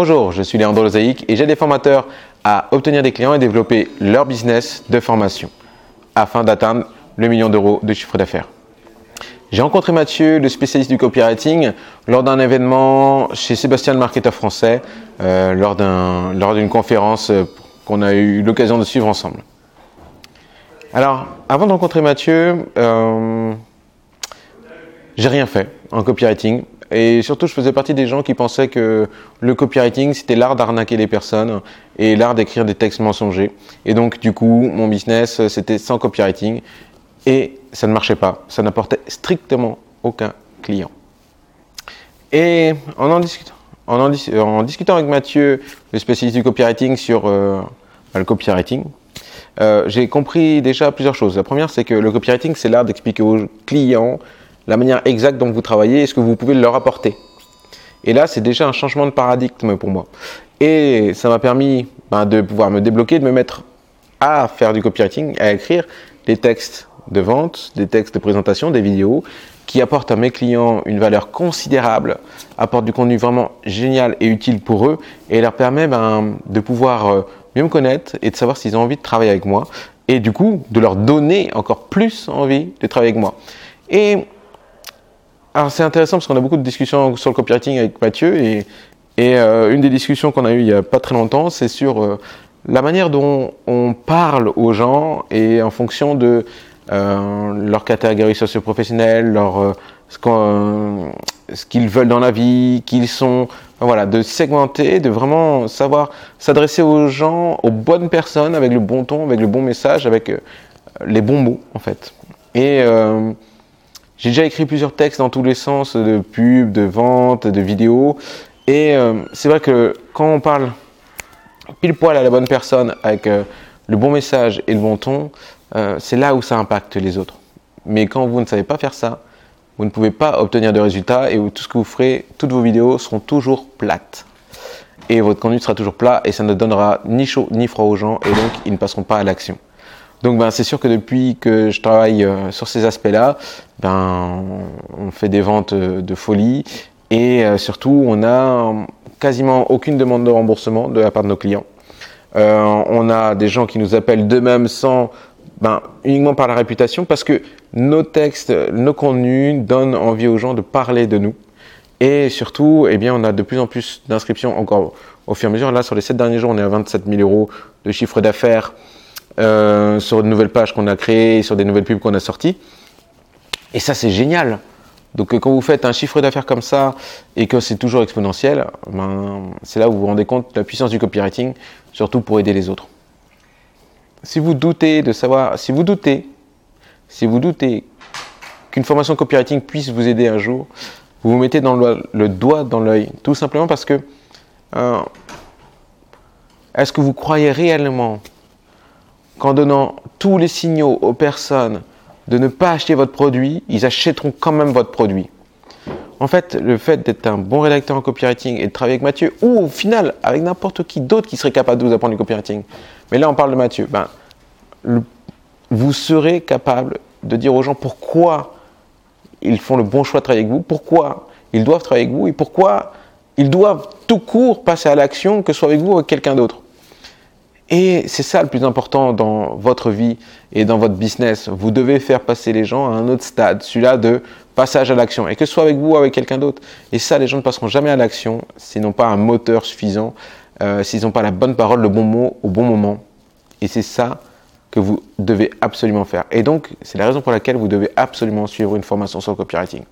Bonjour, je suis Léandro Lozaïque et j'aide les formateurs à obtenir des clients et développer leur business de formation afin d'atteindre le million d'euros de chiffre d'affaires. J'ai rencontré Mathieu, le spécialiste du copywriting, lors d'un événement chez Sébastien le marketeur français, euh, lors d'une conférence euh, qu'on a eu l'occasion de suivre ensemble. Alors, avant de rencontrer Mathieu, euh, j'ai rien fait en copywriting. Et surtout, je faisais partie des gens qui pensaient que le copywriting, c'était l'art d'arnaquer les personnes et l'art d'écrire des textes mensongers. Et donc, du coup, mon business, c'était sans copywriting. Et ça ne marchait pas. Ça n'apportait strictement aucun client. Et en en discutant, discutant avec Mathieu, le spécialiste du copywriting, sur euh, le copywriting, euh, j'ai compris déjà plusieurs choses. La première, c'est que le copywriting, c'est l'art d'expliquer aux clients la manière exacte dont vous travaillez et ce que vous pouvez leur apporter. Et là, c'est déjà un changement de paradigme pour moi. Et ça m'a permis ben, de pouvoir me débloquer, de me mettre à faire du copywriting, à écrire des textes de vente, des textes de présentation, des vidéos qui apportent à mes clients une valeur considérable, apportent du contenu vraiment génial et utile pour eux et leur permet ben, de pouvoir euh, mieux me connaître et de savoir s'ils ont envie de travailler avec moi et du coup de leur donner encore plus envie de travailler avec moi. Alors c'est intéressant parce qu'on a beaucoup de discussions sur le copywriting avec Mathieu et, euh, une des discussions qu'on a eues il n'y a pas très longtemps, c'est sur euh, la manière dont on parle aux gens et en fonction de euh, leur catégorie socio-professionnelle, leur ce qu'ils veulent dans la vie, qu'ils sont, voilà, de segmenter, de vraiment savoir s'adresser aux gens, aux bonnes personnes, avec le bon ton, avec le bon message, avec les bons mots en fait. Et j'ai déjà écrit plusieurs textes dans tous les sens, de pub, de vente, de vidéos. Et euh, c'est vrai que quand on parle pile poil à la bonne personne, avec euh, le bon message et le bon ton, euh, c'est là où ça impacte les autres. Mais quand vous ne savez pas faire ça, vous ne pouvez pas obtenir de résultats et tout ce que vous ferez, toutes vos vidéos seront toujours plates. Et votre contenu sera toujours plat et ça ne donnera ni chaud ni froid aux gens et donc ils ne passeront pas à l'action. Donc ben, c'est sûr que depuis que je travaille euh, sur ces aspects-là, ben, on fait des ventes euh, de folie et euh, surtout on a quasiment aucune demande de remboursement de la part de nos clients. on a des gens qui nous appellent d'eux-mêmes sans ben, uniquement par la réputation parce que nos textes, nos contenus donnent envie aux gens de parler de nous. Et surtout, eh bien, on a de plus en plus d'inscriptions encore au fur et à mesure. Là, sur les 7 derniers jours, on est à 27 000 euros de chiffre d'affaires euh, sur une nouvelle page qu'on a créée, sur des nouvelles pubs qu'on a sorties. Et ça, c'est génial. Donc, euh, quand vous faites un chiffre d'affaires comme ça et que c'est toujours exponentiel, ben, c'est là où vous vous rendez compte de la puissance du copywriting, surtout pour aider les autres. Si vous doutez de savoir, si vous doutez, si vous doutez qu'une formation copywriting puisse vous aider un jour, vous vous mettez le, doigt dans l'œil, tout simplement parce que euh, est-ce que vous croyez réellement qu'en donnant tous les signaux aux personnes de ne pas acheter votre produit, ils achèteront quand même votre produit. En fait, le fait d'être un bon rédacteur en copywriting et de travailler avec Mathieu, ou au final avec n'importe qui d'autre qui serait capable de vous apprendre du copywriting, mais là on parle de Mathieu, ben, vous serez capable de dire aux gens pourquoi ils font le bon choix de travailler avec vous, pourquoi ils doivent travailler avec vous et pourquoi ils doivent tout court passer à l'action, que ce soit avec vous ou avec quelqu'un d'autre. Et c'est ça le plus important dans votre vie et dans votre business. Vous devez faire passer les gens à un autre stade, celui-là de passage à l'action. Et que ce soit avec vous ou avec quelqu'un d'autre. Et ça, les gens ne passeront jamais à l'action s'ils n'ont pas un moteur suffisant, euh, s'ils n'ont pas la bonne parole, le bon mot au bon moment. Et c'est ça que vous devez absolument faire. Et donc, c'est la raison pour laquelle vous devez absolument suivre une formation sur le copywriting.